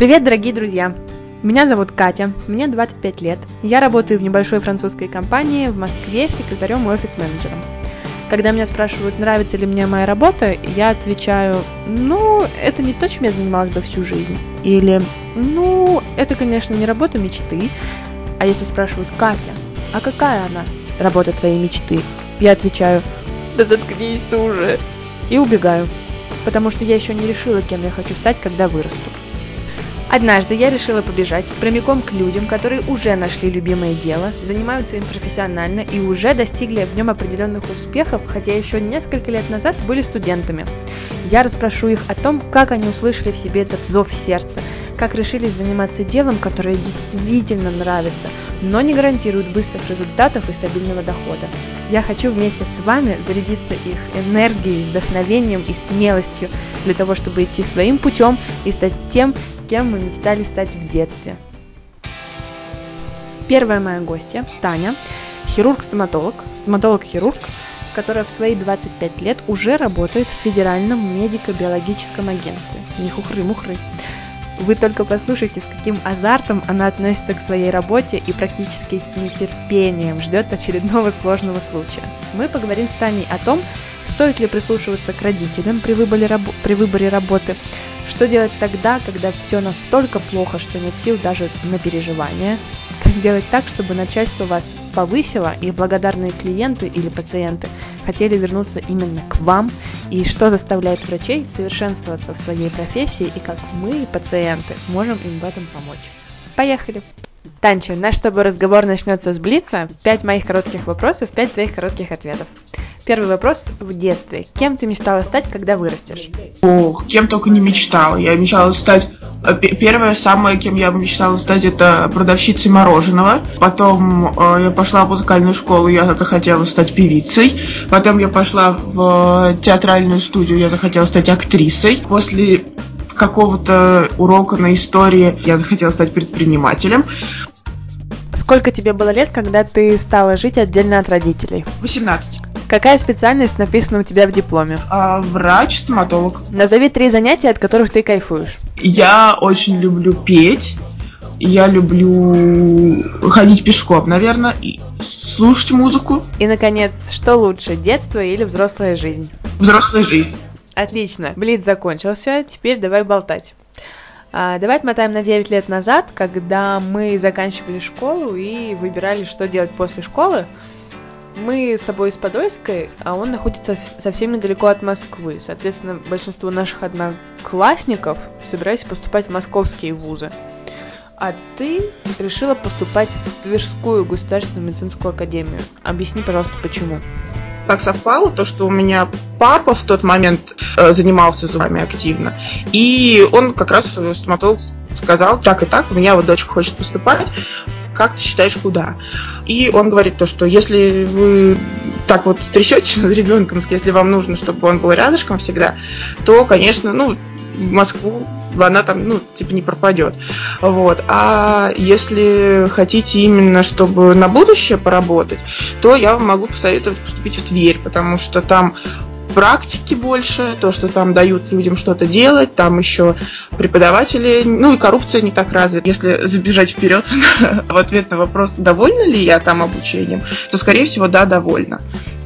Привет, дорогие друзья! Меня зовут Катя, мне 25 лет. Я работаю в небольшой французской компании в Москве секретарем и офис-менеджером. Когда меня спрашивают, нравится ли мне моя работа, я отвечаю, ну, это не то, чем я занималась бы всю жизнь. Или, ну, это, конечно, не работа мечты. А если спрашивают, Катя, а какая она, работа твоей мечты? Я отвечаю, да заткнись ты уже. И убегаю, потому что я еще не решила, кем я хочу стать, когда вырасту. Однажды я решила побежать прямиком к людям, которые уже нашли любимое дело, занимаются им профессионально и уже достигли в нем определенных успехов, хотя еще несколько лет назад были студентами. Я расспрошу их о том, как они услышали в себе этот зов сердца, как решились заниматься делом, которое действительно нравится, но не гарантирует быстрых результатов и стабильного дохода. Я хочу вместе с вами зарядиться их энергией, вдохновением и смелостью для того, чтобы идти своим путем и стать тем, кем мы мечтали стать в детстве. Первая моя гостья, Таня, хирург-стоматолог, стоматолог-хирург, которая в свои 25 лет уже работает в Федеральном медико-биологическом агентстве. Не хухры-мухры. Вы только послушайте, с каким азартом она относится к своей работе и практически с нетерпением ждет очередного сложного случая. Мы поговорим с Таней о том, стоит ли прислушиваться к родителям при выборе, раб- при выборе работы, что делать тогда, когда все настолько плохо, что нет сил даже на переживания, как сделать так, чтобы начальство вас повысило и благодарные клиенты или пациенты хотели вернуться именно к вам, и что заставляет врачей совершенствоваться в своей профессии, и как мы, пациенты, можем им в этом помочь. Поехали! Танча, наш с тобой разговор начнется с Блица. Пять моих коротких вопросов, пять твоих коротких ответов. Первый вопрос в детстве. Кем ты мечтала стать, когда вырастешь? Ох, кем только не мечтала. Я мечтала стать Э, первое самое, кем я мечтала стать, это продавщицей мороженого. Потом э, я пошла в музыкальную школу, я захотела стать певицей. Потом я пошла в театральную студию, я захотела стать актрисой. После какого-то урока на истории я захотела стать предпринимателем. Сколько тебе было лет, когда ты стала жить отдельно от родителей? 18. Какая специальность написана у тебя в дипломе? А, врач, стоматолог. Назови три занятия, от которых ты кайфуешь. Я очень люблю петь. Я люблю ходить пешком, наверное, и слушать музыку. И, наконец, что лучше, детство или взрослая жизнь? Взрослая жизнь. Отлично. Блиц закончился, теперь давай болтать. А, давай отмотаем на 9 лет назад, когда мы заканчивали школу и выбирали, что делать после школы. Мы с тобой из Подольской, а он находится совсем недалеко от Москвы. Соответственно, большинство наших одноклассников собирались поступать в московские вузы. А ты решила поступать в Тверскую государственную медицинскую академию. Объясни, пожалуйста, почему. Так совпало, то, что у меня папа в тот момент э, занимался зубами активно. И он как раз стоматолог сказал, так и так, у меня вот дочка хочет поступать, как ты считаешь, куда? И он говорит то, что если вы так вот трясетесь над ребенком, если вам нужно, чтобы он был рядышком всегда, то, конечно, ну, в Москву она там, ну, типа не пропадет. Вот. А если хотите именно, чтобы на будущее поработать, то я вам могу посоветовать поступить в Тверь, потому что там практики больше, то, что там дают людям что-то делать, там еще преподаватели, ну и коррупция не так развита. Если забежать вперед в ответ на вопрос, довольна ли я там обучением, то, скорее всего, да, довольна.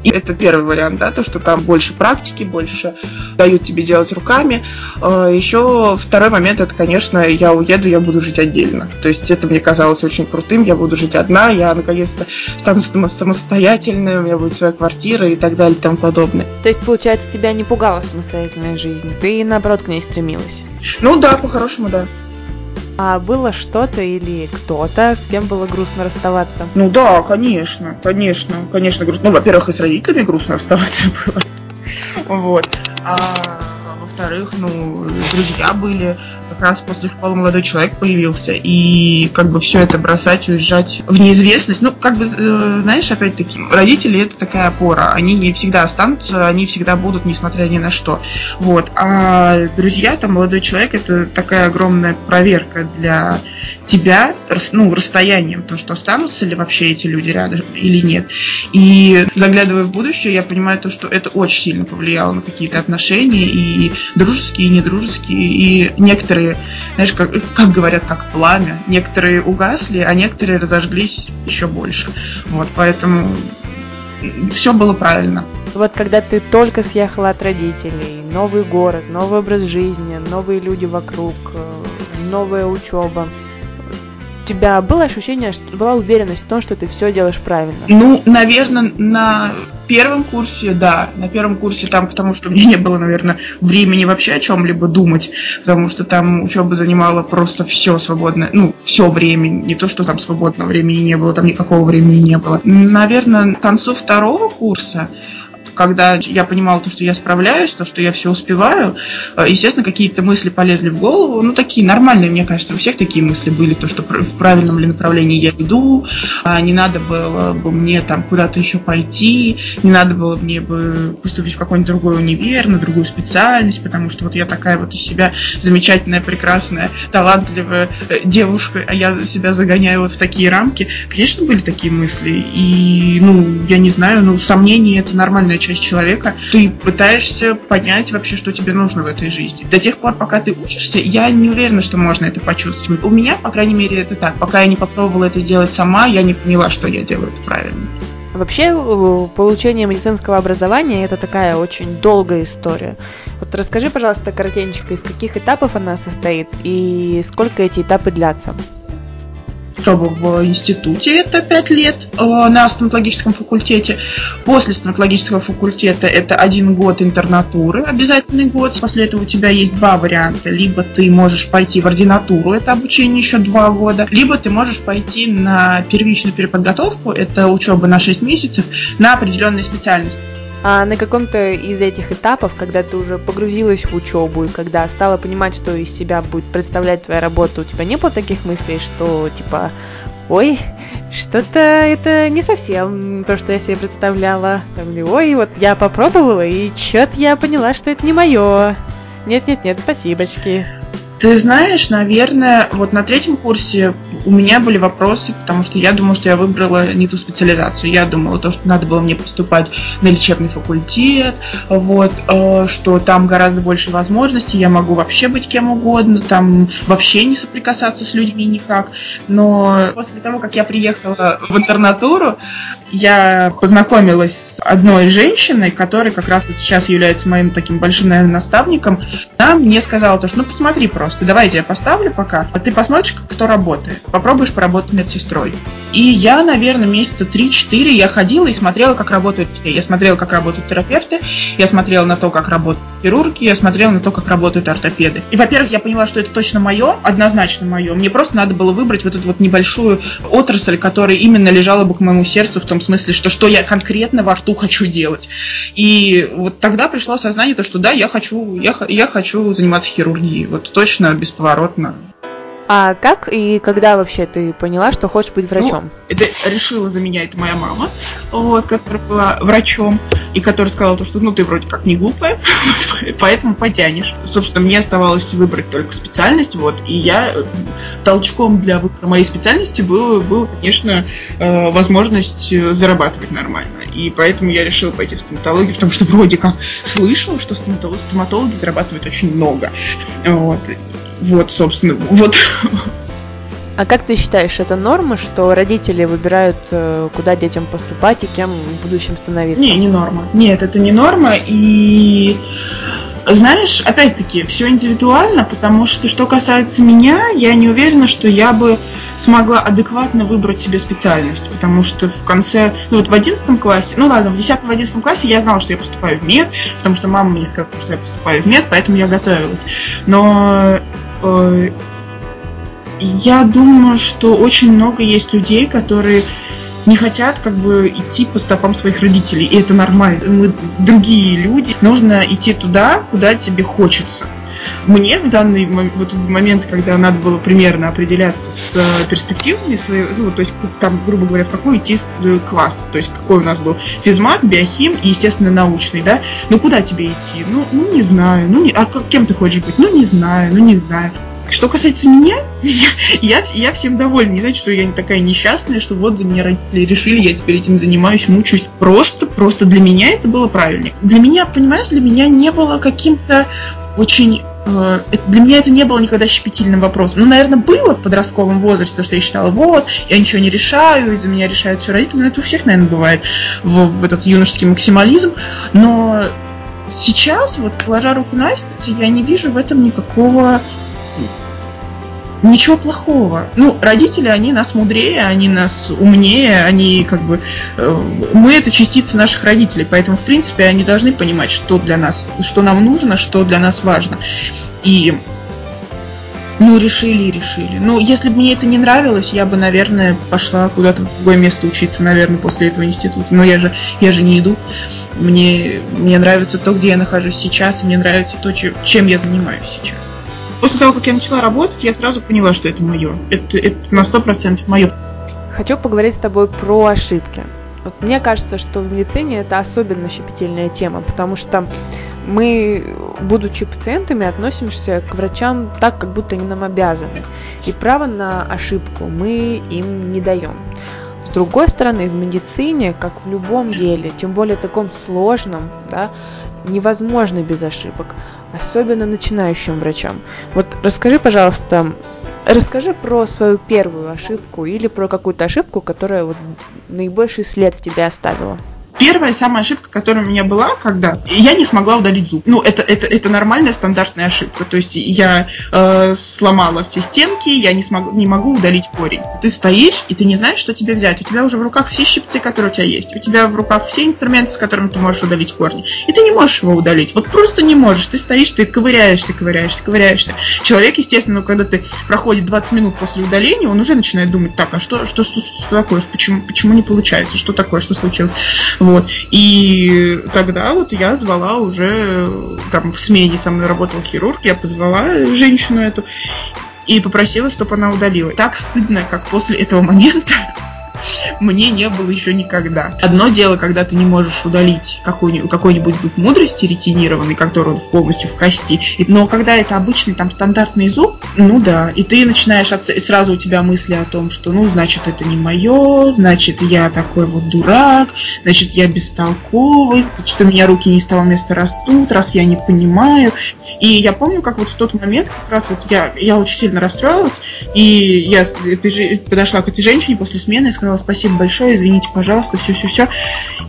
И это первый вариант, да, то, что там больше практики, больше дают тебе делать руками. А, еще второй момент, это, конечно, я уеду, я буду жить отдельно. То есть это мне казалось очень крутым, я буду жить одна, я наконец-то стану самостоятельной, у меня будет своя квартира и так далее и тому подобное. То есть, получается, тебя не пугала самостоятельная жизнь, ты, наоборот, к ней стремилась? Ну да, по-хорошему, да. А было что-то или кто-то, с кем было грустно расставаться? Ну да, конечно, конечно, конечно грустно. Ну, во-первых, и с родителями грустно расставаться было. Вот. А во-вторых, ну, друзья были, раз после школы молодой человек появился, и как бы все это бросать, уезжать в неизвестность, ну, как бы, э, знаешь, опять-таки, родители это такая опора, они не всегда останутся, они всегда будут, несмотря ни на что, вот, а друзья, там, молодой человек, это такая огромная проверка для тебя, ну, расстоянием, то, что останутся ли вообще эти люди рядом или нет, и заглядывая в будущее, я понимаю то, что это очень сильно повлияло на какие-то отношения, и дружеские, и недружеские, и некоторые знаешь, как, как говорят, как пламя. Некоторые угасли, а некоторые разожглись еще больше. Вот, поэтому все было правильно. Вот когда ты только съехала от родителей, новый город, новый образ жизни, новые люди вокруг, э, новая учеба, тебя было ощущение, что была уверенность в том, что ты все делаешь правильно? Ну, наверное, на первом курсе, да, на первом курсе там, потому что меня не было, наверное, времени вообще о чем-либо думать, потому что там учеба занимала просто все свободное, ну, все время, не то, что там свободного времени не было, там никакого времени не было. Наверное, к концу второго курса когда я понимала то, что я справляюсь, то, что я все успеваю, э, естественно, какие-то мысли полезли в голову, ну, такие нормальные, мне кажется, у всех такие мысли были, то, что в правильном ли направлении я иду, а не надо было бы мне там куда-то еще пойти, не надо было мне бы поступить в какой-нибудь другой универ, на другую специальность, потому что вот я такая вот из себя замечательная, прекрасная, талантливая э, девушка, а я себя загоняю вот в такие рамки. Конечно, были такие мысли, и, ну, я не знаю, ну, сомнения это нормальная часть человека, ты пытаешься понять вообще, что тебе нужно в этой жизни. До тех пор, пока ты учишься, я не уверена, что можно это почувствовать. У меня, по крайней мере, это так. Пока я не попробовала это сделать сама, я не поняла, что я делаю это правильно. Вообще, э, получение медицинского образования – это такая очень долгая история. Вот расскажи, пожалуйста, коротенько, из каких этапов она состоит и сколько эти этапы длятся? Учеба в институте, это 5 лет э, на стоматологическом факультете. После стоматологического факультета это один год интернатуры, обязательный год. После этого у тебя есть два варианта. Либо ты можешь пойти в ординатуру, это обучение еще два года, либо ты можешь пойти на первичную переподготовку, это учеба на 6 месяцев, на определенные специальности. А на каком-то из этих этапов, когда ты уже погрузилась в учебу и когда стала понимать, что из себя будет представлять твоя работа, у тебя не было таких мыслей, что типа, ой, что-то это не совсем то, что я себе представляла. Там, ой, вот я попробовала, и что-то я поняла, что это не мое. Нет-нет-нет, спасибочки. Ты знаешь, наверное, вот на третьем курсе у меня были вопросы, потому что я думала, что я выбрала не ту специализацию. Я думала, то, что надо было мне поступать на лечебный факультет, вот, э, что там гораздо больше возможностей, я могу вообще быть кем угодно, там вообще не соприкасаться с людьми никак. Но после того, как я приехала в интернатуру, я познакомилась с одной женщиной, которая как раз вот сейчас является моим таким большим, наверное, наставником. Она мне сказала то, что ну посмотри просто, давай я тебя поставлю пока, а ты посмотришь, как кто работает. Попробуешь поработать медсестрой. И я, наверное, месяца 3-4 я ходила и смотрела, как работают все. Я смотрела, как работают терапевты, я смотрела на то, как работают хирурги, я смотрела на то, как работают ортопеды. И, во-первых, я поняла, что это точно мое, однозначно мое. Мне просто надо было выбрать вот эту вот небольшую отрасль, которая именно лежала бы к моему сердцу в том смысле, что что я конкретно во рту хочу делать. И вот тогда пришло сознание, то, что да, я хочу, я, я хочу заниматься хирургией. Вот точно, бесповоротно. А как и когда вообще ты поняла, что хочешь быть врачом? Ну, это решила за меня это моя мама, вот, которая была врачом, и которая сказала то, что ну ты вроде как не глупая, поэтому потянешь. Собственно, мне оставалось выбрать только специальность, вот, и я э, толчком для выбора моей специальности было, было конечно, э, возможность э, зарабатывать нормально. И поэтому я решила пойти в стоматологию, потому что вроде как слышала, что стоматологи зарабатывают очень много. Вот. Вот, собственно, вот. А как ты считаешь, это норма, что родители выбирают, э, куда детям поступать и кем в будущем становиться? Не, не норма. Нет, это не норма. И знаешь, опять-таки, все индивидуально, потому что, что касается меня, я не уверена, что я бы смогла адекватно выбрать себе специальность, потому что в конце, ну вот в одиннадцатом классе, ну ладно, в десятом, в одиннадцатом классе я знала, что я поступаю в мед, потому что мама мне сказала, что я поступаю в мед, поэтому я готовилась. Но я думаю, что очень много есть людей, которые не хотят как бы идти по стопам своих родителей, и это нормально. Мы другие люди, нужно идти туда, куда тебе хочется. Мне в данный вот в момент, когда надо было примерно определяться с э, перспективами своей, ну, то есть там, грубо говоря, в какой идти э, класс, то есть какой у нас был физмат, биохим и, естественно, научный, да, ну куда тебе идти? Ну, ну не знаю, ну не, а кем ты хочешь быть? Ну не знаю, ну не знаю Что касается меня, я, я всем довольна. Не значит, что я не такая несчастная, что вот за меня родители решили, я теперь этим занимаюсь, мучаюсь. Просто, просто для меня это было правильно. Для меня, понимаешь, для меня не было каким-то очень э, для меня это не было никогда щепетильным вопросом. Ну, наверное, было в подростковом возрасте, то, что я считала, вот, я ничего не решаю, из-за меня решают все родители, но это у всех, наверное, бывает в, в этот юношеский максимализм. Но сейчас, вот, положа руку на сердце, я не вижу в этом никакого ничего плохого. Ну, родители, они нас мудрее, они нас умнее, они как бы... Э, мы это частицы наших родителей, поэтому, в принципе, они должны понимать, что для нас, что нам нужно, что для нас важно. И ну, решили и решили. Ну, если бы мне это не нравилось, я бы, наверное, пошла куда-то в другое место учиться, наверное, после этого института. Но я же, я же не иду. Мне, мне нравится то, где я нахожусь сейчас, и мне нравится то, чем я занимаюсь сейчас. После того, как я начала работать, я сразу поняла, что это мое. Это, это на сто процентов мое. Хочу поговорить с тобой про ошибки. Вот мне кажется, что в медицине это особенно щепетильная тема, потому что мы, будучи пациентами, относимся к врачам так, как будто они нам обязаны. И право на ошибку мы им не даем. С другой стороны, в медицине, как в любом деле, тем более таком сложном, да, невозможно без ошибок особенно начинающим врачам. Вот расскажи, пожалуйста, расскажи про свою первую ошибку или про какую-то ошибку, которая вот наибольший след в тебе оставила. Первая самая ошибка, которая у меня была, когда я не смогла удалить зуб. Ну, это, это, это нормальная стандартная ошибка. То есть я э, сломала все стенки, я не, смогу, не могу удалить корень. Ты стоишь, и ты не знаешь, что тебе взять. У тебя уже в руках все щипцы, которые у тебя есть. У тебя в руках все инструменты, с которыми ты можешь удалить корни. И ты не можешь его удалить. Вот просто не можешь. Ты стоишь, ты ковыряешься, ковыряешься, ковыряешься. Человек, естественно, когда ты проходит 20 минут после удаления, он уже начинает думать, так, а что, что, что, что такое? Почему, почему не получается? Что такое? Что случилось? Вот. И тогда вот я звала уже, там в смене со мной работал хирург, я позвала женщину эту и попросила, чтобы она удалила. Так стыдно, как после этого момента мне не было еще никогда. Одно дело, когда ты не можешь удалить какой-нибудь, какой-нибудь зуб мудрости ретинированный, который он полностью в кости, но когда это обычный там стандартный зуб, ну да, и ты начинаешь, и сразу у тебя мысли о том, что ну, значит, это не мое, значит, я такой вот дурак, значит, я бестолковый, что у меня руки не с того места растут, раз я не понимаю. И я помню, как вот в тот момент, как раз вот я, я очень сильно расстроилась, и я этой, подошла к этой женщине после смены и сказала, спасибо большое, извините, пожалуйста, все-все-все.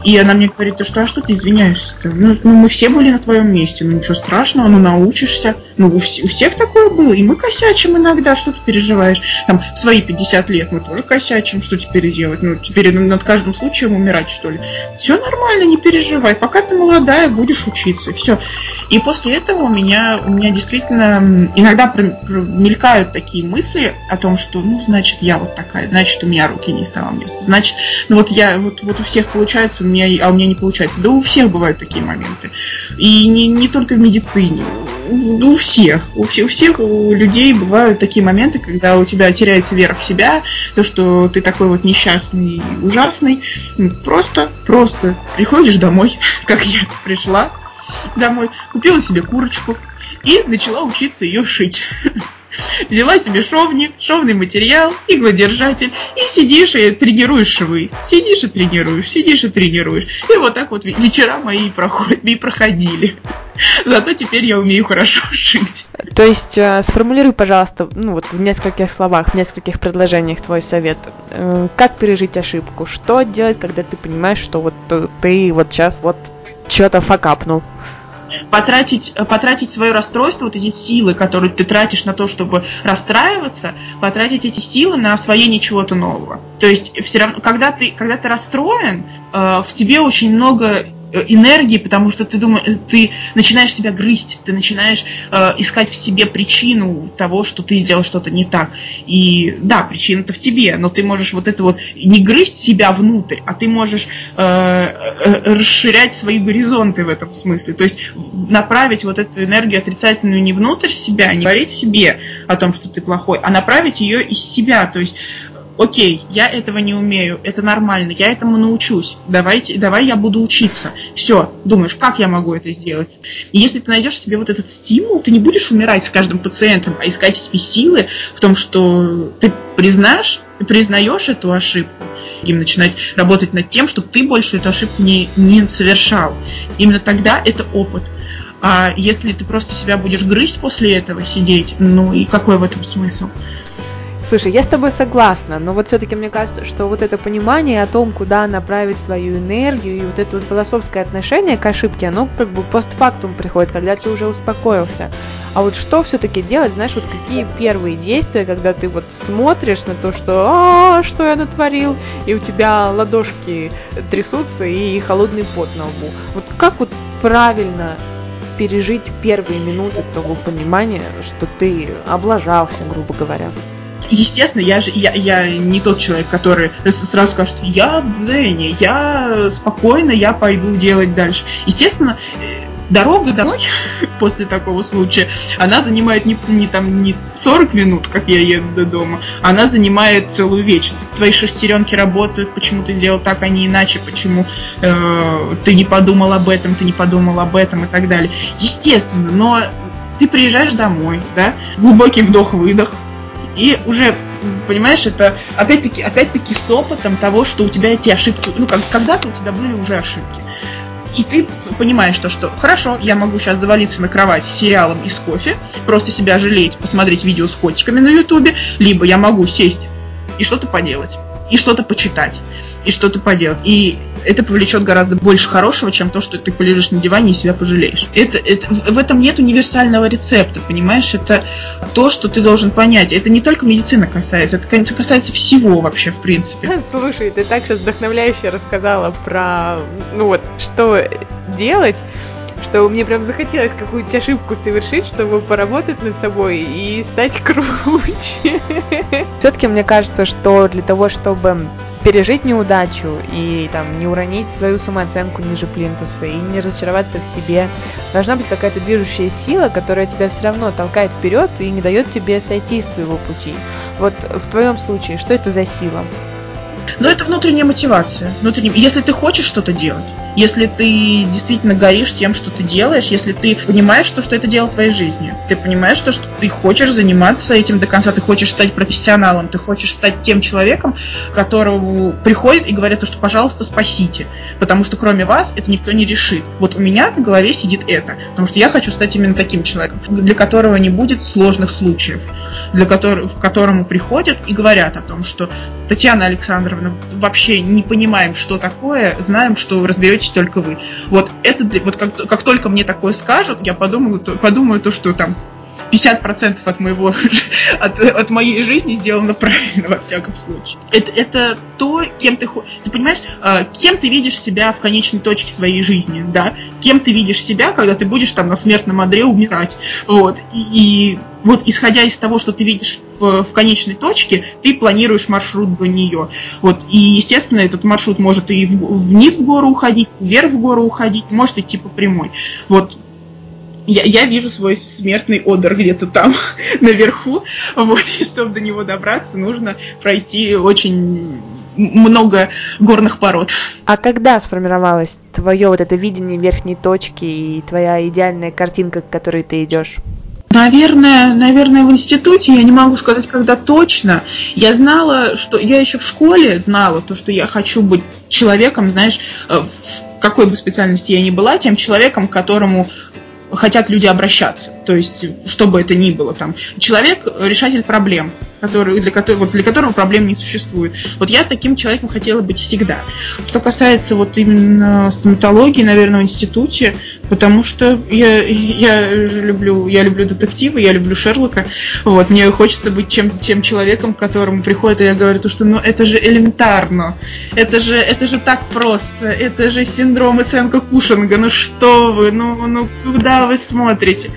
И она мне говорит, что а что ты извиняешься-то? Ну, ну, мы все были на твоем месте, ну ничего страшного, ну научишься. Ну, у, у всех такое было, и мы косячим иногда, что ты переживаешь? Там, свои 50 лет мы тоже косячим, что теперь делать? Ну, теперь над каждым случаем умирать, что ли? Все нормально, не переживай, пока ты молодая, будешь учиться, все. И после этого у меня, у меня действительно иногда мелькают такие мысли о том, что, ну, значит, я вот такая, значит, у меня руки не с того места, значит, ну вот я, вот, вот у всех получается, у меня, а у меня не получается. Да у всех бывают такие моменты. И не, не только в медицине, у, у всех, у, у всех у людей бывают такие моменты, когда у тебя теряется вера в себя, то, что ты такой вот несчастный, ужасный, просто, просто приходишь домой, как я пришла, домой, купила себе курочку и начала учиться ее шить. Взяла себе шовник, шовный материал, иглодержатель и сидишь и тренируешь швы. Сидишь и тренируешь, сидишь и тренируешь. И вот так вот вечера мои проходят, и проходили. Зато теперь я умею хорошо шить. То есть э, сформулируй, пожалуйста, ну вот в нескольких словах, в нескольких предложениях твой совет. Э, как пережить ошибку? Что делать, когда ты понимаешь, что вот ты вот сейчас вот что-то факапнул? Потратить, потратить свое расстройство, вот эти силы, которые ты тратишь на то, чтобы расстраиваться, потратить эти силы на освоение чего-то нового. То есть все равно, когда ты, когда ты расстроен, э, в тебе очень много Э, энергии, потому что ты думаешь, ты начинаешь себя грызть, ты начинаешь э, искать в себе причину того, что ты сделал что-то не так. И да, причина-то в тебе, но ты можешь вот это вот не грызть себя внутрь, а ты можешь э, э, расширять свои горизонты в этом смысле. То есть направить вот эту энергию отрицательную не внутрь себя, не говорить себе о том, что ты плохой, а направить ее из себя. То есть окей, я этого не умею, это нормально, я этому научусь, давайте, давай я буду учиться. Все, думаешь, как я могу это сделать? И если ты найдешь себе вот этот стимул, ты не будешь умирать с каждым пациентом, а искать себе силы в том, что ты признаешь, признаешь эту ошибку, и начинать работать над тем, чтобы ты больше эту ошибку не, не совершал. Именно тогда это опыт. А если ты просто себя будешь грызть после этого, сидеть, ну и какой в этом смысл? Слушай, я с тобой согласна, но вот все-таки мне кажется, что вот это понимание о том, куда направить свою энергию и вот это вот философское отношение к ошибке, оно как бы постфактум приходит, когда ты уже успокоился. А вот что все-таки делать, знаешь, вот какие первые действия, когда ты вот смотришь на то, что а, что я натворил, и у тебя ладошки трясутся и холодный пот на лбу. Вот как вот правильно пережить первые минуты того понимания, что ты облажался, грубо говоря? Естественно, я же я, я не тот человек, который сразу скажет, я в дзене, я спокойно, я пойду делать дальше. Естественно, э, дорога домой после такого случая, она занимает не, не, там, не 40 минут, как я еду до дома, она занимает целую вечность. Твои шестеренки работают, почему ты сделал так, а не иначе, почему э, ты не подумал об этом, ты не подумал об этом и так далее. Естественно, но ты приезжаешь домой, да, глубокий вдох-выдох, и уже понимаешь, это опять-таки, опять-таки с опытом того, что у тебя эти ошибки, ну, как, когда-то у тебя были уже ошибки. И ты понимаешь то, что хорошо, я могу сейчас завалиться на кровать сериалом из кофе, просто себя жалеть, посмотреть видео с котиками на ютубе, либо я могу сесть и что-то поделать, и что-то почитать и что-то поделать. И это повлечет гораздо больше хорошего, чем то, что ты полежишь на диване и себя пожалеешь. Это, это, в этом нет универсального рецепта, понимаешь? Это то, что ты должен понять. Это не только медицина касается, это касается всего вообще, в принципе. Слушай, ты так сейчас вдохновляюще рассказала про, ну вот, что делать, что мне прям захотелось какую-то ошибку совершить, чтобы поработать над собой и стать круче. Все-таки мне кажется, что для того, чтобы пережить неудачу и там не уронить свою самооценку ниже плинтуса и не разочароваться в себе. Должна быть какая-то движущая сила, которая тебя все равно толкает вперед и не дает тебе сойти с твоего пути. Вот в твоем случае, что это за сила? Но это внутренняя мотивация. Внутренняя... Если ты хочешь что-то делать, если ты действительно горишь тем, что ты делаешь, если ты понимаешь, что, что это дело твоей жизни, ты понимаешь, что, что ты хочешь заниматься этим до конца, ты хочешь стать профессионалом, ты хочешь стать тем человеком, которому приходит и говорят, что, пожалуйста, спасите, потому что кроме вас это никто не решит. Вот у меня в голове сидит это, потому что я хочу стать именно таким человеком, для которого не будет сложных случаев, для которого, к которому приходят и говорят о том, что Татьяна Александровна, вообще не понимаем, что такое, знаем, что разберетесь только вы. Вот это, вот как, как только мне такое скажут, я подумаю, то, подумаю то, что там 50% от моего от, от моей жизни сделано правильно во всяком случае. Это, это то, кем ты ты понимаешь, а, кем ты видишь себя в конечной точке своей жизни, да? Кем ты видишь себя, когда ты будешь там на смертном одре умирать, вот? И, и вот исходя из того, что ты видишь в, в конечной точке, ты планируешь маршрут до нее. Вот, и, естественно, этот маршрут может и вниз в гору уходить, вверх в гору уходить, может идти по прямой. Вот я, я вижу свой смертный одер где-то там наверху, вот, и чтобы до него добраться, нужно пройти очень много горных пород. А когда сформировалось твое вот это видение верхней точки и твоя идеальная картинка, к которой ты идешь? Наверное, наверное, в институте, я не могу сказать, когда точно. Я знала, что я еще в школе знала то, что я хочу быть человеком, знаешь, э, в какой бы специальности я ни была, тем человеком, которому хотят люди обращаться. То есть, что бы это ни было там. Человек – решатель проблем, который, для, которого, для которого проблем не существует. Вот я таким человеком хотела быть всегда. Что касается вот именно стоматологии, наверное, в институте, потому что я, я люблю, я люблю детективы, я люблю Шерлока. Вот, мне хочется быть чем, тем человеком, к которому приходит, и я говорю, то, что ну это же элементарно, это же, это же так просто, это же синдром оценка Кушинга, ну что вы, ну, ну куда вы смотрите?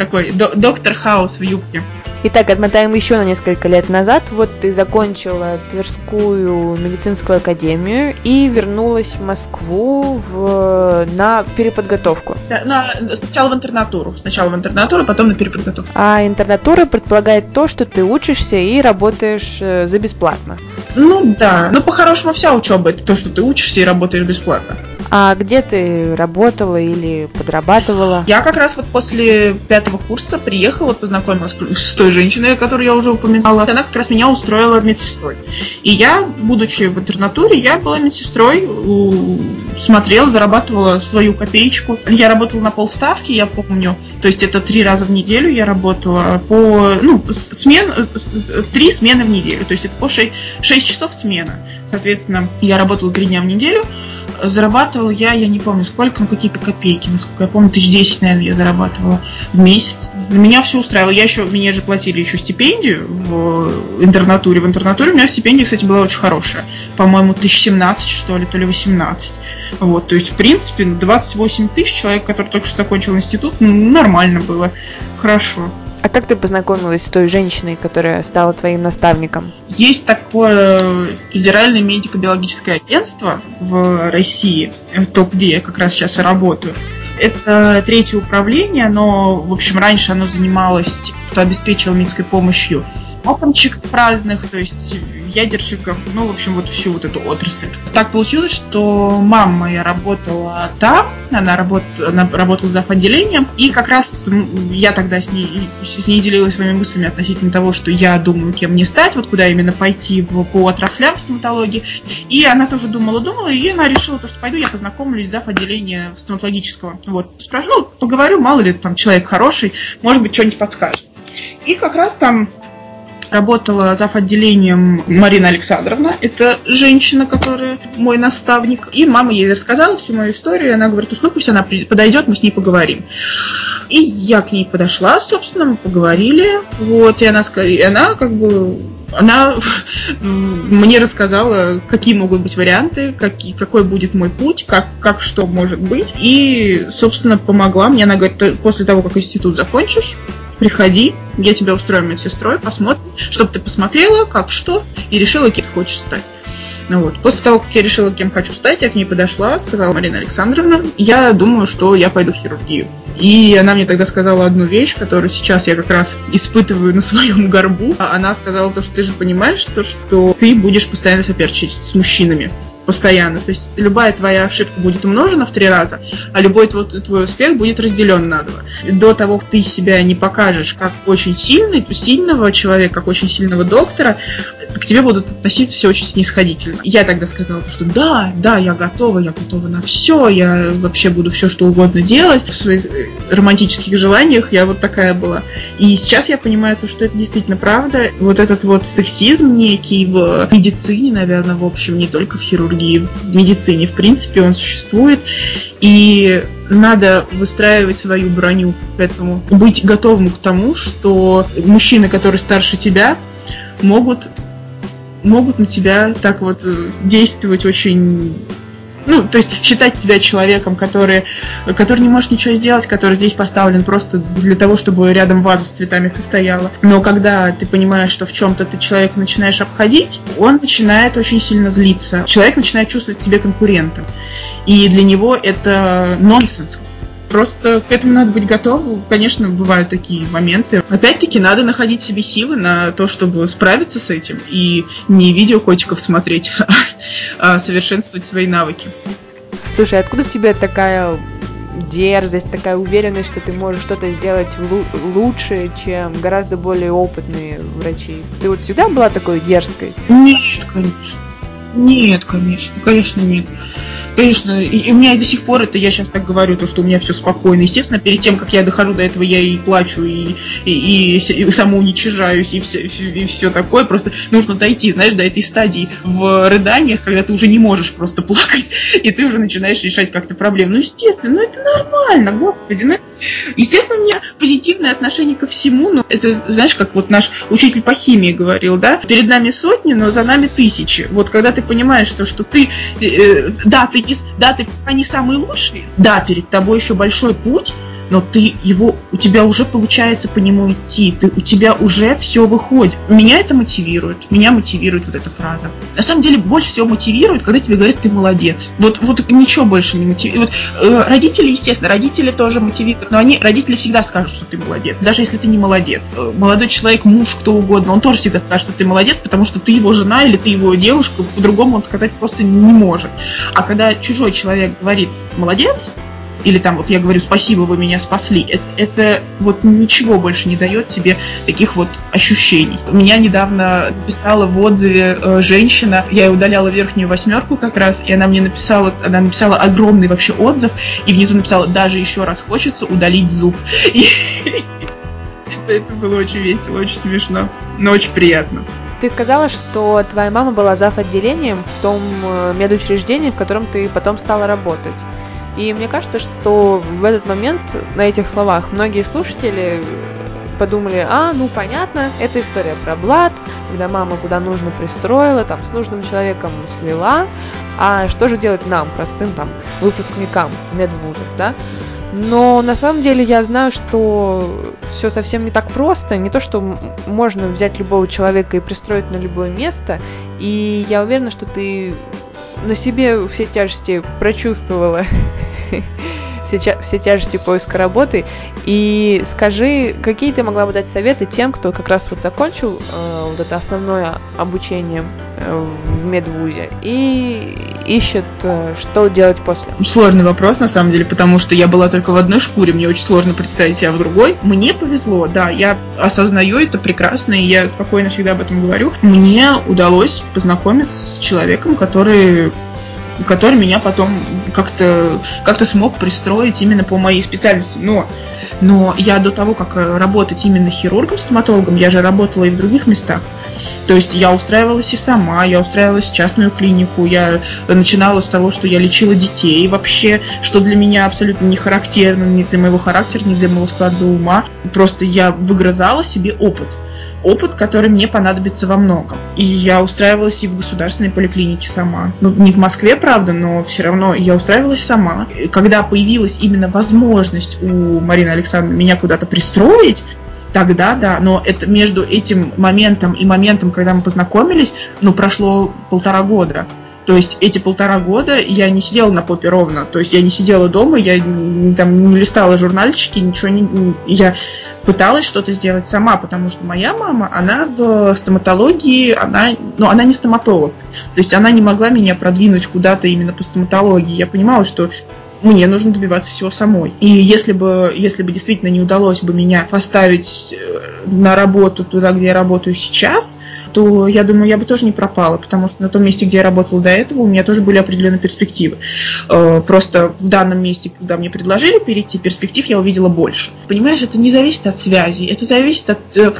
Такой доктор Хаус в юбке. Итак, отмотаем еще на несколько лет назад. Вот ты закончила Тверскую медицинскую академию и вернулась в Москву в... на переподготовку. Да, на... Сначала в интернатуру. Сначала в интернатуру, потом на переподготовку. А интернатура предполагает то, что ты учишься и работаешь э, за бесплатно. Ну да, ну по-хорошему вся учеба это то, что ты учишься и работаешь бесплатно. А где ты работала или подрабатывала? Я как раз вот после пятого курса приехала, познакомилась с той женщиной, которую я уже упоминала. Она как раз меня устроила медсестрой. И я, будучи в интернатуре, я была медсестрой, смотрела, зарабатывала свою копеечку. Я работала на полставки, я помню. То есть это три раза в неделю я работала по, ну, смен, три смены в неделю. То есть это по 6, 6 часов смена. Соответственно, я работала три дня в неделю зарабатывала я, я не помню сколько, ну какие-то копейки, насколько я помню, тысяч десять, наверное, я зарабатывала в месяц. Меня все устраивало. Я еще, мне же платили еще стипендию в интернатуре. В интернатуре у меня стипендия, кстати, была очень хорошая. По-моему, тысяч семнадцать, что ли, то ли восемнадцать. Вот, то есть, в принципе, 28 тысяч человек, который только что закончил институт, ну, нормально было, хорошо. А как ты познакомилась с той женщиной, которая стала твоим наставником? Есть такое федеральное медико-биологическое агентство в России, то, где я как раз сейчас и работаю. Это третье управление, но, в общем, раньше оно занималось, что обеспечивало медицинской помощью атомщиков разных, то есть ядерщиков, ну, в общем, вот всю вот эту отрасль. Так получилось, что мама моя работала там, она, работ, она работала за отделением, и как раз я тогда с ней, с ней делилась своими мыслями относительно того, что я думаю, кем мне стать, вот куда именно пойти в, по отраслям в стоматологии. И она тоже думала-думала, и она решила, то, что пойду я познакомлюсь за отделение стоматологического. Вот, спрашиваю, ну, поговорю, мало ли, там человек хороший, может быть, что-нибудь подскажет. И как раз там работала зав. отделением Марина Александровна. Это женщина, которая мой наставник. И мама ей рассказала всю мою историю. Она говорит, ну пусть она подойдет, мы с ней поговорим. И я к ней подошла, собственно, мы поговорили. Вот, и она, и она как бы она мне рассказала, какие могут быть варианты, какие, какой будет мой путь, как, как что может быть. И, собственно, помогла мне. Она говорит, после того, как институт закончишь, приходи, я тебя устрою медсестрой, посмотрим, чтобы ты посмотрела, как что, и решила, кем хочешь стать. Ну вот. После того, как я решила, кем хочу стать, я к ней подошла, сказала Марина Александровна, я думаю, что я пойду в хирургию. И она мне тогда сказала одну вещь, которую сейчас я как раз испытываю на своем горбу. Она сказала то, что ты же понимаешь, то, что ты будешь постоянно соперничать с мужчинами постоянно. То есть любая твоя ошибка будет умножена в три раза, а любой твой, твой успех будет разделен на два. До того, как ты себя не покажешь как очень сильный, сильного человека, как очень сильного доктора, к тебе будут относиться все очень снисходительно. Я тогда сказала, что да, да, я готова, я готова на все, я вообще буду все, что угодно делать. В своих романтических желаниях я вот такая была. И сейчас я понимаю, то, что это действительно правда. Вот этот вот сексизм некий в медицине, наверное, в общем, не только в хирургии, в медицине, в принципе, он существует. И надо выстраивать свою броню к этому, быть готовым к тому, что мужчины, которые старше тебя, могут могут на тебя так вот действовать очень ну, то есть считать тебя человеком, который, который не может ничего сделать, который здесь поставлен просто для того, чтобы рядом ваза с цветами постояла. Но когда ты понимаешь, что в чем-то ты человека начинаешь обходить, он начинает очень сильно злиться. Человек начинает чувствовать тебя конкурентом. И для него это нонсенс. Просто к этому надо быть готовым. Конечно, бывают такие моменты. Опять-таки, надо находить себе силы на то, чтобы справиться с этим. И не видео котиков смотреть, а совершенствовать свои навыки. Слушай, откуда в тебе такая дерзость, такая уверенность, что ты можешь что-то сделать лучше, чем гораздо более опытные врачи? Ты вот всегда была такой дерзкой? Нет, конечно. Нет, конечно, конечно нет. Конечно, и у меня и до сих пор это, я сейчас так говорю, то, что у меня все спокойно. Естественно, перед тем, как я дохожу до этого, я и плачу, и, и, и, и самоуничижаюсь, и все, и все такое. Просто нужно дойти, знаешь, до этой стадии в рыданиях, когда ты уже не можешь просто плакать, и ты уже начинаешь решать как-то проблему. Ну, естественно, ну это нормально, господи. Ну, естественно, у меня позитивное отношение ко всему, но это, знаешь, как вот наш учитель по химии говорил, да, перед нами сотни, но за нами тысячи. Вот когда ты понимаешь, что, что ты, э, да, ты не, да, ты пока не самый лучший, да, перед тобой еще большой путь, но ты его, у тебя уже получается по нему идти, ты, у тебя уже все выходит. Меня это мотивирует, меня мотивирует вот эта фраза. На самом деле больше всего мотивирует, когда тебе говорят, ты молодец. Вот, вот ничего больше не мотивирует. Вот, э, родители, естественно, родители тоже мотивируют, но они, родители всегда скажут, что ты молодец, даже если ты не молодец. Э, молодой человек, муж, кто угодно, он тоже всегда скажет, что ты молодец, потому что ты его жена или ты его девушка, по-другому он сказать просто не может. А когда чужой человек говорит молодец, или там вот я говорю спасибо, вы меня спасли, это, это вот ничего больше не дает тебе таких вот ощущений. Меня недавно написала в отзыве э, женщина, я удаляла верхнюю восьмерку как раз, и она мне написала, она написала огромный вообще отзыв, и внизу написала, даже еще раз хочется удалить зуб. И это было очень весело, очень смешно, но очень приятно. Ты сказала, что твоя мама была зав. отделением в том э, медучреждении, в котором ты потом стала работать. И мне кажется, что в этот момент на этих словах многие слушатели подумали, а, ну понятно, это история про блат, когда мама куда нужно пристроила, там, с нужным человеком свела, а что же делать нам, простым там выпускникам медвузов, да? Но на самом деле я знаю, что все совсем не так просто. Не то, что можно взять любого человека и пристроить на любое место. И я уверена, что ты на себе все тяжести прочувствовала все, все тяжести поиска работы. И скажи, какие ты могла бы дать советы тем, кто как раз вот закончил э, вот это основное обучение э, в медвузе и ищет, э, что делать после? Сложный вопрос, на самом деле, потому что я была только в одной шкуре, мне очень сложно представить себя в другой. Мне повезло, да, я осознаю это прекрасно, и я спокойно всегда об этом говорю. Мне удалось познакомиться с человеком, который который меня потом как-то как смог пристроить именно по моей специальности. Но, но я до того, как работать именно хирургом-стоматологом, я же работала и в других местах. То есть я устраивалась и сама, я устраивалась в частную клинику, я начинала с того, что я лечила детей вообще, что для меня абсолютно не характерно, ни для моего характера, ни для моего склада ума. Просто я выгрызала себе опыт опыт, который мне понадобится во многом. И я устраивалась и в государственной поликлинике сама. Ну, не в Москве, правда, но все равно я устраивалась сама. Когда появилась именно возможность у Марины Александровны меня куда-то пристроить, тогда да, но это между этим моментом и моментом, когда мы познакомились, ну, прошло полтора года. То есть эти полтора года я не сидела на попе ровно. То есть я не сидела дома, я там не листала журнальчики, ничего не... Я пыталась что-то сделать сама, потому что моя мама, она в стоматологии, она, ну, она не стоматолог. То есть она не могла меня продвинуть куда-то именно по стоматологии. Я понимала, что мне нужно добиваться всего самой. И если бы, если бы действительно не удалось бы меня поставить э, на работу туда, где я работаю сейчас, то я думаю, я бы тоже не пропала, потому что на том месте, где я работала до этого, у меня тоже были определенные перспективы. Э, просто в данном месте, куда мне предложили перейти, перспектив я увидела больше. Понимаешь, это не зависит от связи, это зависит от э,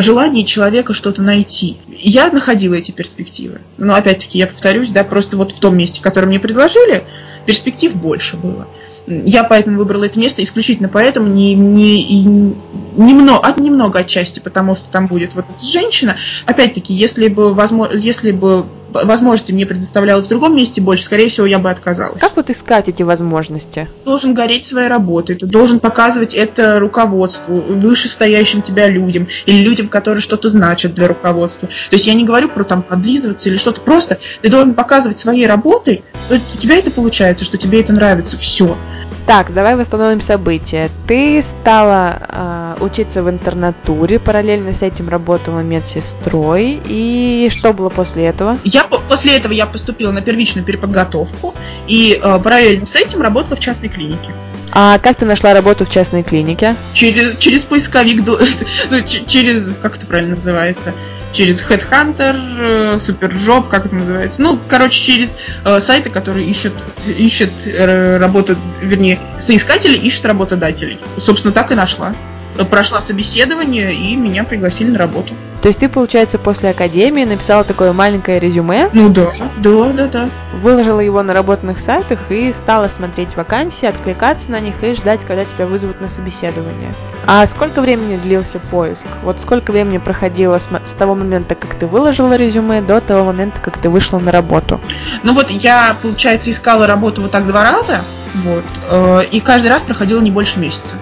желания человека что-то найти. Я находила эти перспективы. Но опять-таки, я повторюсь, да, просто вот в том месте, которое мне предложили, перспектив больше было. Я поэтому выбрала это место исключительно поэтому, не, не, немного, от, немного отчасти, потому что там будет вот женщина. Опять-таки, если бы, возможно, если бы возможности мне предоставлялось в другом месте больше, скорее всего, я бы отказалась. Как вот искать эти возможности? Ты должен гореть своей работой, ты должен показывать это руководству, вышестоящим тебя людям или людям, которые что-то значат для руководства. То есть я не говорю про там подлизываться или что-то, просто ты должен показывать своей работой, у тебя это получается, что тебе это нравится, все. Так, давай восстановим события. Ты стала э, учиться в интернатуре, параллельно с этим работала медсестрой. И что было после этого? Я после этого я поступила на первичную переподготовку и э, параллельно с этим работала в частной клинике. А как ты нашла работу в частной клинике? Через, через поисковик, ну, через, как это правильно называется, через Headhunter, Superjob, как это называется. Ну, короче, через э, сайты, которые ищут, ищут э, работу, вернее, соискатели ищут работодателей. Собственно, так и нашла прошла собеседование и меня пригласили на работу. То есть ты, получается, после академии написала такое маленькое резюме? Ну да, да, да, да. Выложила его на работных сайтах и стала смотреть вакансии, откликаться на них и ждать, когда тебя вызовут на собеседование. А сколько времени длился поиск? Вот сколько времени проходило с, с того момента, как ты выложила резюме, до того момента, как ты вышла на работу? Ну вот я, получается, искала работу вот так два раза, вот, э, и каждый раз проходило не больше месяца.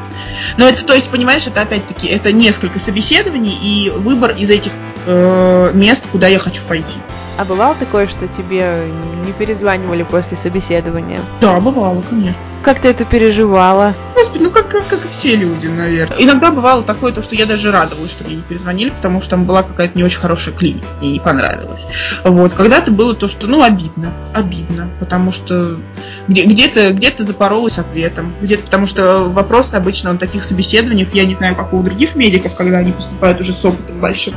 Но это, то есть, понимаешь, это опять-таки, это несколько собеседований и выбор из этих э, мест, куда я хочу пойти. А бывало такое, что тебе не перезванивали после собеседования? Да, бывало, конечно. Как ты это переживала? Господи, ну как, как, как и все люди, наверное. Иногда бывало такое, то, что я даже радовалась, что мне не перезвонили, потому что там была какая-то не очень хорошая клиника, мне не понравилось. Вот, когда-то было то, что, ну, обидно, обидно, потому что где, где-то, где-то запоролась ответом, где-то, потому что вопросы обычно на таких собеседованиях, я не знаю, как у других медиков, когда они поступают уже с опытом большим,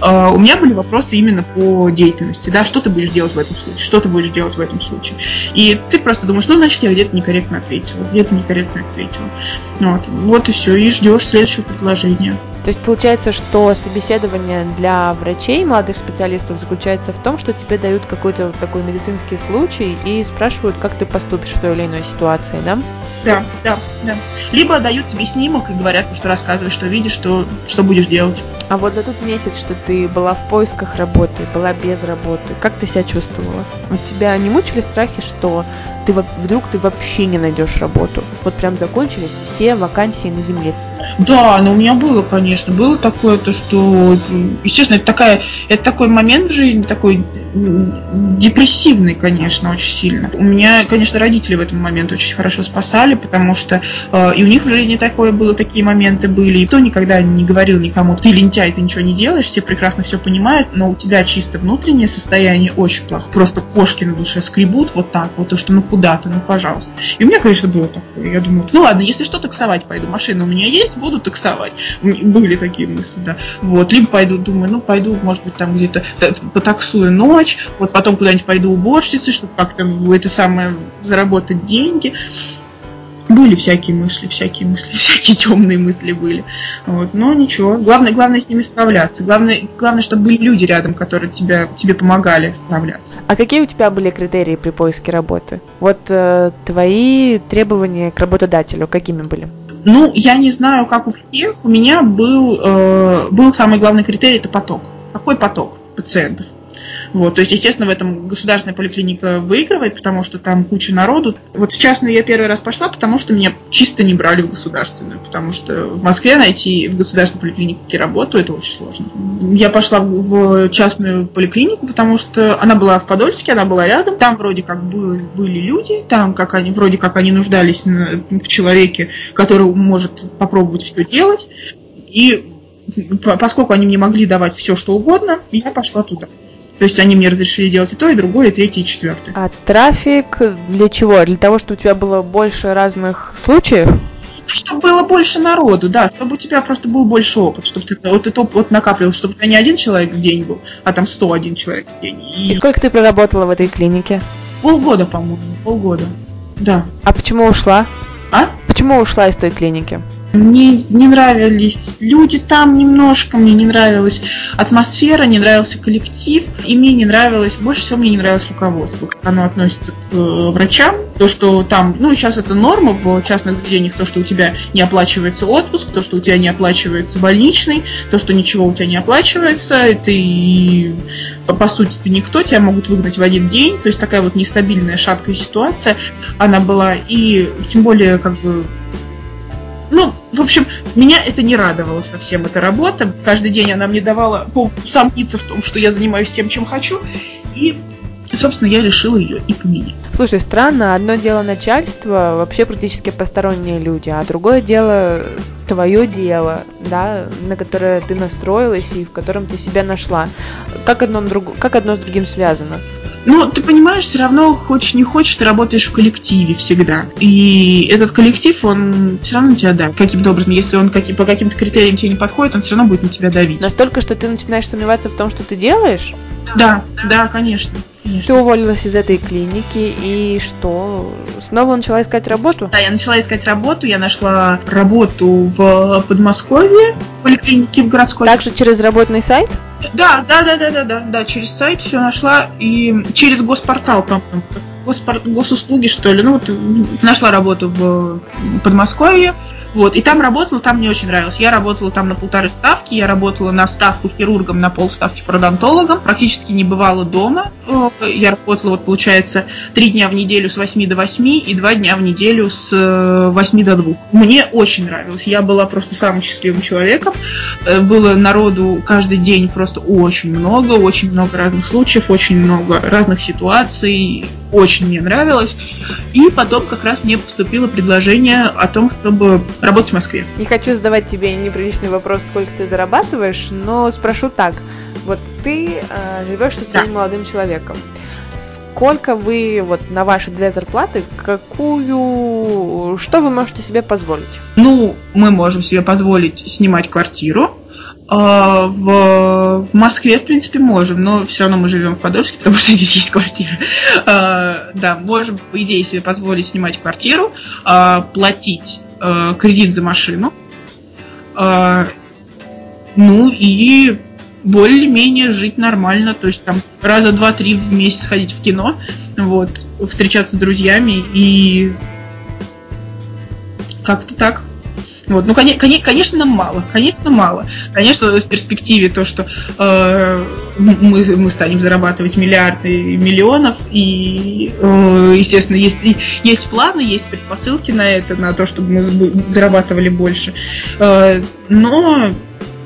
у меня были вопросы именно по деятельности, да, что ты будешь делать в этом случае, что ты будешь делать в этом случае. И ты просто думаешь, ну, значит, я где-то некорректно ответила, где-то некорректно ответила. Вот, вот и все, и ждешь следующего предложения. То есть получается, что собеседование для врачей, молодых специалистов, заключается в том, что тебе дают какой-то такой медицинский случай и спрашивают, как ты поступишь в той или иной ситуации, да? Да, да, да. Либо дают тебе снимок и говорят, что рассказывай, что видишь, что, что будешь делать. А вот за тот месяц, что ты была в поисках работы, была без работы, как ты себя чувствовала? У тебя не мучили страхи, что ты вдруг ты вообще не найдешь работу. Вот прям закончились все вакансии на земле. Да, но у меня было, конечно, было такое, то что, естественно, это такая, это такой момент в жизни, такой депрессивный, конечно, очень сильно. У меня, конечно, родители в этом момент очень хорошо спасали, потому что э, и у них в жизни такое было, такие моменты были. И кто никогда не говорил никому, ты лентяй, ты ничего не делаешь, все прекрасно все понимают, но у тебя чисто внутреннее состояние очень плохо. Просто кошки на душе скребут вот так вот, то, что ну куда-то, ну пожалуйста. И у меня, конечно, было такое. Я думаю, ну ладно, если что, таксовать пойду. Машина у меня есть, буду таксовать. Были такие мысли, да. Вот. Либо пойду, думаю, ну пойду, может быть, там где-то потаксую ночь, вот потом куда-нибудь пойду уборщицей, чтобы как-то это самое заработать деньги. Были всякие мысли, всякие мысли, всякие темные мысли были. Вот. Но ничего. Главное, главное с ними справляться. Главное, главное, чтобы были люди рядом, которые тебя, тебе помогали справляться. А какие у тебя были критерии при поиске работы? Вот э, твои требования к работодателю какими были? Ну, я не знаю, как у всех. У меня был, э, был самый главный критерий – это поток. Какой поток пациентов? Вот, то есть, естественно, в этом государственная поликлиника выигрывает, потому что там куча народу. Вот в частную я первый раз пошла, потому что меня чисто не брали в государственную, потому что в Москве найти в государственной поликлинике работу это очень сложно. Я пошла в частную поликлинику, потому что она была в Подольске, она была рядом. Там вроде как были, были люди, там как они, вроде как они нуждались в человеке, который может попробовать все делать. И поскольку они мне могли давать все, что угодно, я пошла туда. То есть они мне разрешили делать и то, и другое, и третье, и четвертое. А трафик для чего? Для того, чтобы у тебя было больше разных случаев? Чтобы было больше народу, да, чтобы у тебя просто был больше опыт, чтобы ты вот этот опыт накапливался, чтобы у тебя не один человек в день был, а там 101 человек в день. И, и сколько ты проработала в этой клинике? Полгода, по-моему, полгода, да. А почему ушла? А? Почему ушла из той клиники? Мне не нравились люди там немножко, мне не нравилась атмосфера, не нравился коллектив, и мне не нравилось, больше всего мне не нравилось руководство, как оно относится к э, врачам, то, что там, ну, сейчас это норма в частных заведениях, то, что у тебя не оплачивается отпуск, то, что у тебя не оплачивается больничный, то, что ничего у тебя не оплачивается, и по сути, ты никто, тебя могут выгнать в один день, то есть такая вот нестабильная, шаткая ситуация, она была, и тем более, как бы, ну, в общем, меня это не радовало совсем, эта работа. Каждый день она мне давала сомниться в том, что я занимаюсь тем, чем хочу. И, собственно, я решила ее и поменять. Слушай, странно, одно дело начальство, вообще практически посторонние люди, а другое дело твое дело, да, на которое ты настроилась и в котором ты себя нашла. Как одно, друг... как одно с другим связано? Ну, ты понимаешь, все равно, хочешь не хочешь, ты работаешь в коллективе всегда. И этот коллектив, он все равно на тебя давит каким-то образом. Если он каким, по каким-то критериям тебе не подходит, он все равно будет на тебя давить. Настолько, что ты начинаешь сомневаться в том, что ты делаешь? Да, да, конечно. Конечно. Ты уволилась из этой клиники, и что? Снова начала искать работу? Да, я начала искать работу, я нашла работу в Подмосковье, в поликлинике в городской. Также через работный сайт? Да, да, да, да, да, да, да, через сайт все нашла и через госпортал, по-моему, Госпор... госуслуги, что ли. Ну, вот нашла работу в Подмосковье, Вот, и там работала, там мне очень нравилось. Я работала там на полторы ставки, я работала на ставку хирургом, на полставки пародонтологом, практически не бывала дома. Я работала, вот, получается, три дня в неделю с 8 до 8 и два дня в неделю с 8 э, до 2. Мне очень нравилось. Я была просто самым счастливым человеком. Э, было народу каждый день просто очень много, очень много разных случаев, очень много разных ситуаций. Очень мне нравилось. И потом как раз мне поступило предложение о том, чтобы работать в Москве. Не хочу задавать тебе неприличный вопрос, сколько ты зарабатываешь, но спрошу так. Вот ты э, живешь со своим да. молодым человеком. Сколько вы вот на ваши две зарплаты, какую, что вы можете себе позволить? Ну, мы можем себе позволить снимать квартиру, а, в Москве, в принципе, можем, но все равно мы живем в Подольске, потому что здесь есть квартира. А, да, можем, по идее, себе позволить снимать квартиру, а, платить кредит за машину, ну и более-менее жить нормально, то есть там раза два-три в месяц ходить в кино, вот, встречаться с друзьями и как-то так. Вот. Ну, конечно, конечно, мало. Конечно, мало. Конечно, в перспективе то, что э, мы, мы станем зарабатывать миллиарды миллионов, и, э, естественно, есть, есть планы, есть предпосылки на это, на то, чтобы мы зарабатывали больше. Э, но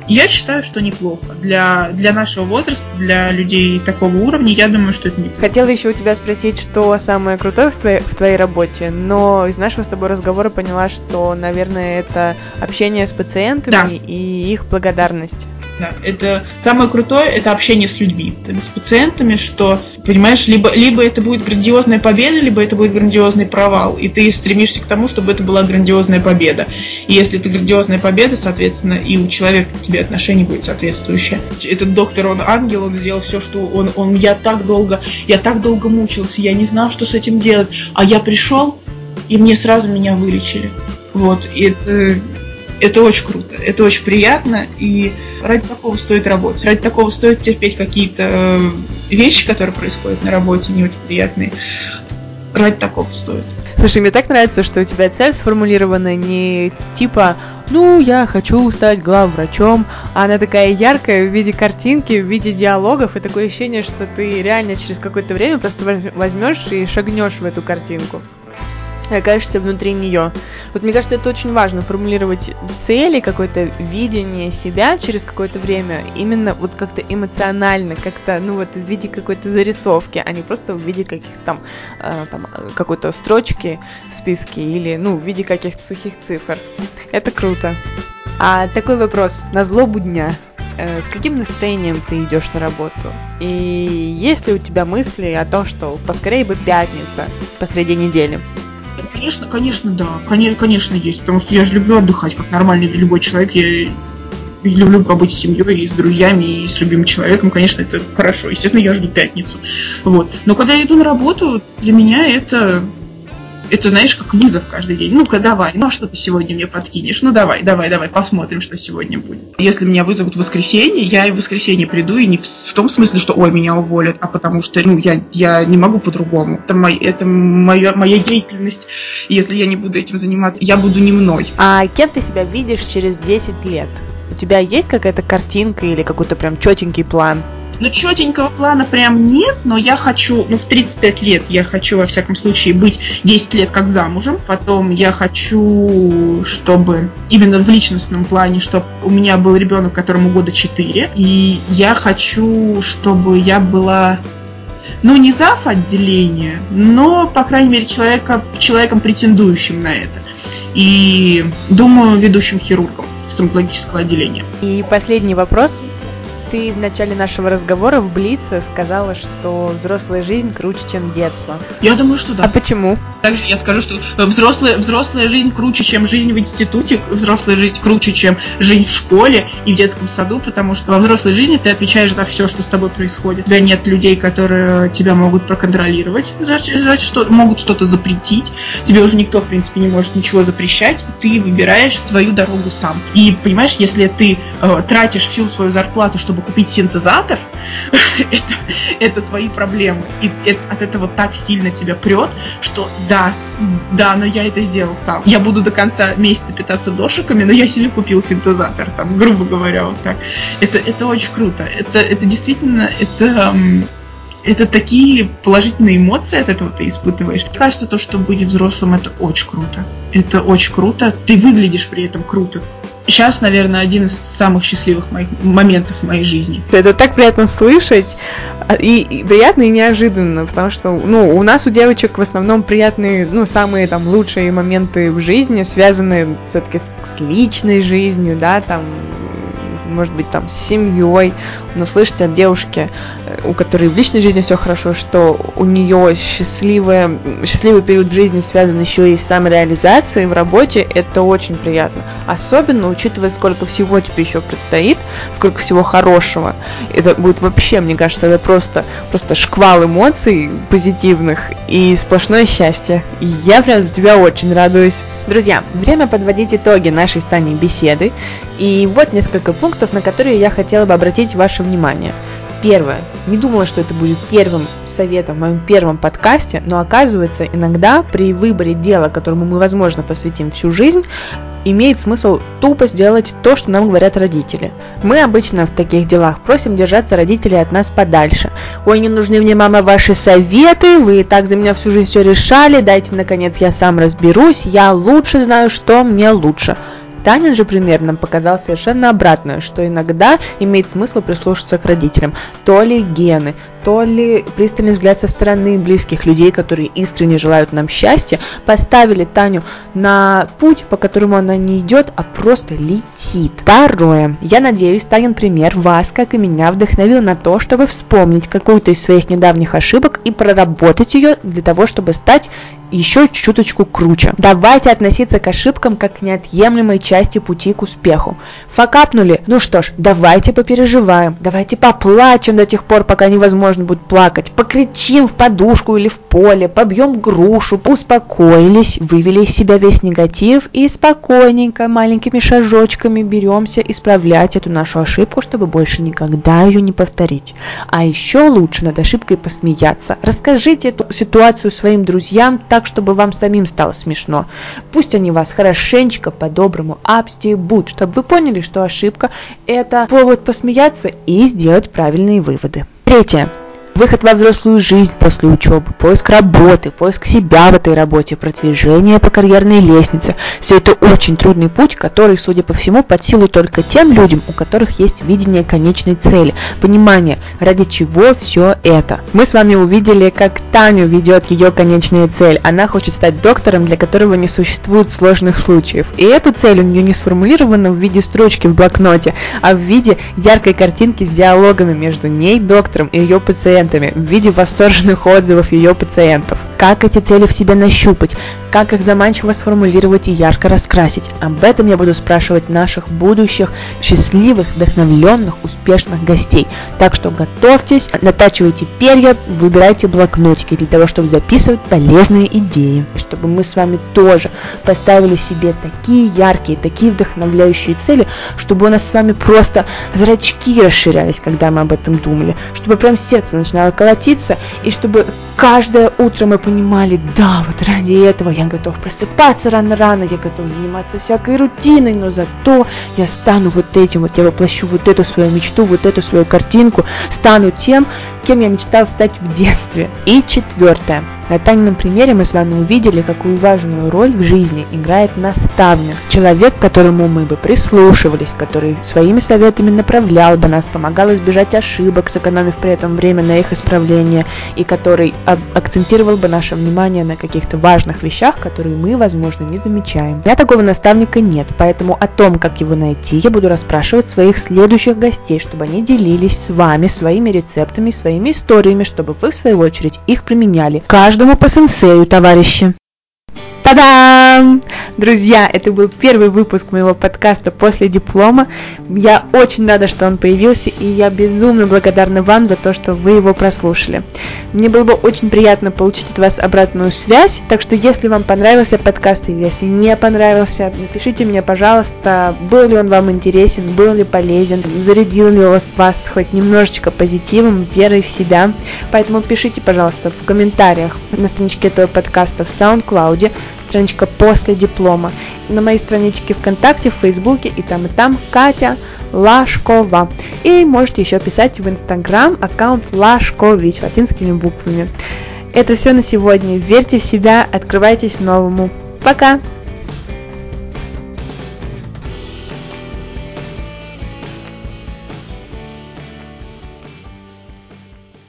я считаю, что неплохо. Для, для нашего возраста, для людей такого уровня, я думаю, что это неплохо. Хотела еще у тебя спросить, что самое крутое в твоей, в твоей работе, но из нашего с тобой разговора поняла, что, наверное, это общение с пациентами да. и их благодарность. Да, это самое крутое, это общение с людьми, с пациентами, что, понимаешь, либо, либо это будет грандиозная победа, либо это будет грандиозный провал, и ты стремишься к тому, чтобы это была грандиозная победа. И если это грандиозная победа, соответственно, и у человека к тебе отношение будет соответствующее. Этот доктор, он ангел, он сделал все, что он, он, я так долго, я так долго мучился, я не знал, что с этим делать, а я пришел, и мне сразу меня вылечили. Вот, и это, это очень круто, это очень приятно, и ради такого стоит работать, ради такого стоит терпеть какие-то э, вещи, которые происходят на работе, не очень приятные. Ради такого стоит. Слушай, мне так нравится, что у тебя цель сформулирована не типа ну, я хочу стать главврачом, а она такая яркая в виде картинки, в виде диалогов, и такое ощущение, что ты реально через какое-то время просто возьмешь и шагнешь в эту картинку окажешься внутри нее. Вот мне кажется, это очень важно, формулировать цели, какое-то видение себя через какое-то время, именно вот как-то эмоционально, как-то, ну вот в виде какой-то зарисовки, а не просто в виде каких-то там, э, там какой-то строчки в списке или, ну, в виде каких-то сухих цифр. Это круто. А такой вопрос, на злобу дня. Э, с каким настроением ты идешь на работу? И есть ли у тебя мысли о том, что поскорее бы пятница посреди недели? Конечно, конечно, да. Конечно, конечно, есть. Потому что я же люблю отдыхать, как нормальный любой человек. Я люблю побыть с семьей, и с друзьями, и с любимым человеком. Конечно, это хорошо. Естественно, я жду пятницу. Вот. Но когда я иду на работу, для меня это это, знаешь, как вызов каждый день. Ну-ка, давай, ну а что ты сегодня мне подкинешь? Ну давай, давай, давай, посмотрим, что сегодня будет. Если меня вызовут в воскресенье, я и в воскресенье приду, и не в, в том смысле, что ой, меня уволят, а потому что, ну, я, я не могу по-другому. Это, мой, это моя, моя деятельность. Если я не буду этим заниматься, я буду не мной. А кем ты себя видишь через 10 лет? У тебя есть какая-то картинка или какой-то прям четенький план? Ну, четенького плана прям нет, но я хочу, ну, в 35 лет я хочу, во всяком случае, быть 10 лет как замужем. Потом я хочу, чтобы именно в личностном плане, чтобы у меня был ребенок, которому года 4. И я хочу, чтобы я была ну, не зав отделения, но, по крайней мере, человека, человеком, претендующим на это. И, думаю, ведущим хирургом стоматологического отделения. И последний вопрос ты в начале нашего разговора в Блице сказала, что взрослая жизнь круче, чем детство. Я думаю, что да. А почему? Также я скажу, что э, взрослая, взрослая жизнь круче, чем жизнь в институте, взрослая жизнь круче, чем жизнь в школе и в детском саду, потому что во взрослой жизни ты отвечаешь за все, что с тобой происходит. У тебя нет людей, которые тебя могут проконтролировать, за что могут что-то запретить. Тебе уже никто, в принципе, не может ничего запрещать. Ты выбираешь свою дорогу сам. И понимаешь, если ты э, тратишь всю свою зарплату, чтобы чтобы купить синтезатор, это, это твои проблемы. И это, от этого так сильно тебя прет, что да, да, но я это сделал сам. Я буду до конца месяца питаться дошиками, но я себе купил синтезатор, там, грубо говоря, вот так. Это, это очень круто. Это, это действительно, это это такие положительные эмоции от этого ты испытываешь. Мне кажется, то, что быть взрослым, это очень круто. Это очень круто. Ты выглядишь при этом круто. Сейчас, наверное, один из самых счастливых моих моментов в моей жизни. Это так приятно слышать. А, и, и приятно и неожиданно, потому что, ну, у нас у девочек в основном приятные, ну, самые там лучшие моменты в жизни связаны все-таки с, с личной жизнью, да, там может быть, там, с семьей, но слышать от девушки, у которой в личной жизни все хорошо, что у нее счастливая, счастливый период в жизни связан еще и с самореализацией в работе, это очень приятно. Особенно учитывая, сколько всего тебе еще предстоит, сколько всего хорошего. Это будет вообще, мне кажется, это просто, просто шквал эмоций позитивных и сплошное счастье. Я прям за тебя очень радуюсь. Друзья, время подводить итоги нашей с беседы. И вот несколько пунктов, на которые я хотела бы обратить ваше внимание. Первое. Не думала, что это будет первым советом в моем первом подкасте, но оказывается, иногда при выборе дела, которому мы, возможно, посвятим всю жизнь, имеет смысл тупо сделать то, что нам говорят родители. Мы обычно в таких делах просим держаться родителей от нас подальше. Ой, не нужны мне, мама, ваши советы, вы и так за меня всю жизнь все решали, дайте, наконец, я сам разберусь, я лучше знаю, что мне лучше. Танин же пример нам показал совершенно обратное, что иногда имеет смысл прислушаться к родителям. То ли гены, то ли пристальный взгляд со стороны близких людей, которые искренне желают нам счастья, поставили Таню на путь, по которому она не идет, а просто летит. Второе. Я надеюсь, Танин пример вас, как и меня, вдохновил на то, чтобы вспомнить какую-то из своих недавних ошибок и проработать ее для того, чтобы стать еще чуточку круче. Давайте относиться к ошибкам как к неотъемлемой части пути к успеху. Факапнули? Ну что ж, давайте попереживаем, давайте поплачем до тех пор, пока невозможно будет плакать, покричим в подушку или в поле, побьем грушу, успокоились, вывели из себя весь негатив и спокойненько, маленькими шажочками беремся исправлять эту нашу ошибку, чтобы больше никогда ее не повторить. А еще лучше над ошибкой посмеяться. Расскажите эту ситуацию своим друзьям так, чтобы вам самим стало смешно. Пусть они вас хорошенечко, по-доброму обстебут, чтобы вы поняли, что ошибка – это повод посмеяться и сделать правильные выводы. Третье выход во взрослую жизнь после учебы, поиск работы, поиск себя в этой работе, продвижение по карьерной лестнице. Все это очень трудный путь, который, судя по всему, под силу только тем людям, у которых есть видение конечной цели, понимание, ради чего все это. Мы с вами увидели, как Таню ведет ее конечная цель. Она хочет стать доктором, для которого не существует сложных случаев. И эту цель у нее не сформулирована в виде строчки в блокноте, а в виде яркой картинки с диалогами между ней, доктором и ее пациентом клиентами в виде восторженных отзывов ее пациентов. Как эти цели в себе нащупать, как их заманчиво сформулировать и ярко раскрасить. Об этом я буду спрашивать наших будущих счастливых, вдохновленных, успешных гостей. Так что готовьтесь, натачивайте перья, выбирайте блокнотики для того, чтобы записывать полезные идеи. Чтобы мы с вами тоже поставили себе такие яркие, такие вдохновляющие цели, чтобы у нас с вами просто зрачки расширялись, когда мы об этом думали, чтобы прям сердце начинало колотиться, и чтобы каждое утро мы понимали, да, вот ради этого я готов просыпаться рано-рано, я готов заниматься всякой рутиной, но зато я стану вот этим, вот я воплощу вот эту свою мечту, вот эту свою картинку, стану тем, кем я мечтал стать в детстве. И четвертое. На Танином примере мы с вами увидели, какую важную роль в жизни играет наставник. Человек, к которому мы бы прислушивались, который своими советами направлял бы нас, помогал избежать ошибок, сэкономив при этом время на их исправление, и который акцентировал бы наше внимание на каких-то важных вещах, которые мы, возможно, не замечаем. У меня такого наставника нет, поэтому о том, как его найти, я буду расспрашивать своих следующих гостей, чтобы они делились с вами своими рецептами, своими историями, чтобы вы, в свою очередь, их применяли. Каждый Каждому по сенсею, товарищи. Та-дам! Друзья, это был первый выпуск моего подкаста после диплома. Я очень рада, что он появился, и я безумно благодарна вам за то, что вы его прослушали. Мне было бы очень приятно получить от вас обратную связь, так что если вам понравился подкаст, или если не понравился, напишите мне, пожалуйста, был ли он вам интересен, был ли полезен, зарядил ли он вас хоть немножечко позитивом, верой в себя. Поэтому пишите, пожалуйста, в комментариях на страничке этого подкаста в SoundCloud, страничка после диплома. На моей страничке ВКонтакте, в Фейсбуке и там и там Катя Лашкова. И можете еще писать в Инстаграм аккаунт Лашкович латинскими буквами. Это все на сегодня. Верьте в себя, открывайтесь новому. Пока!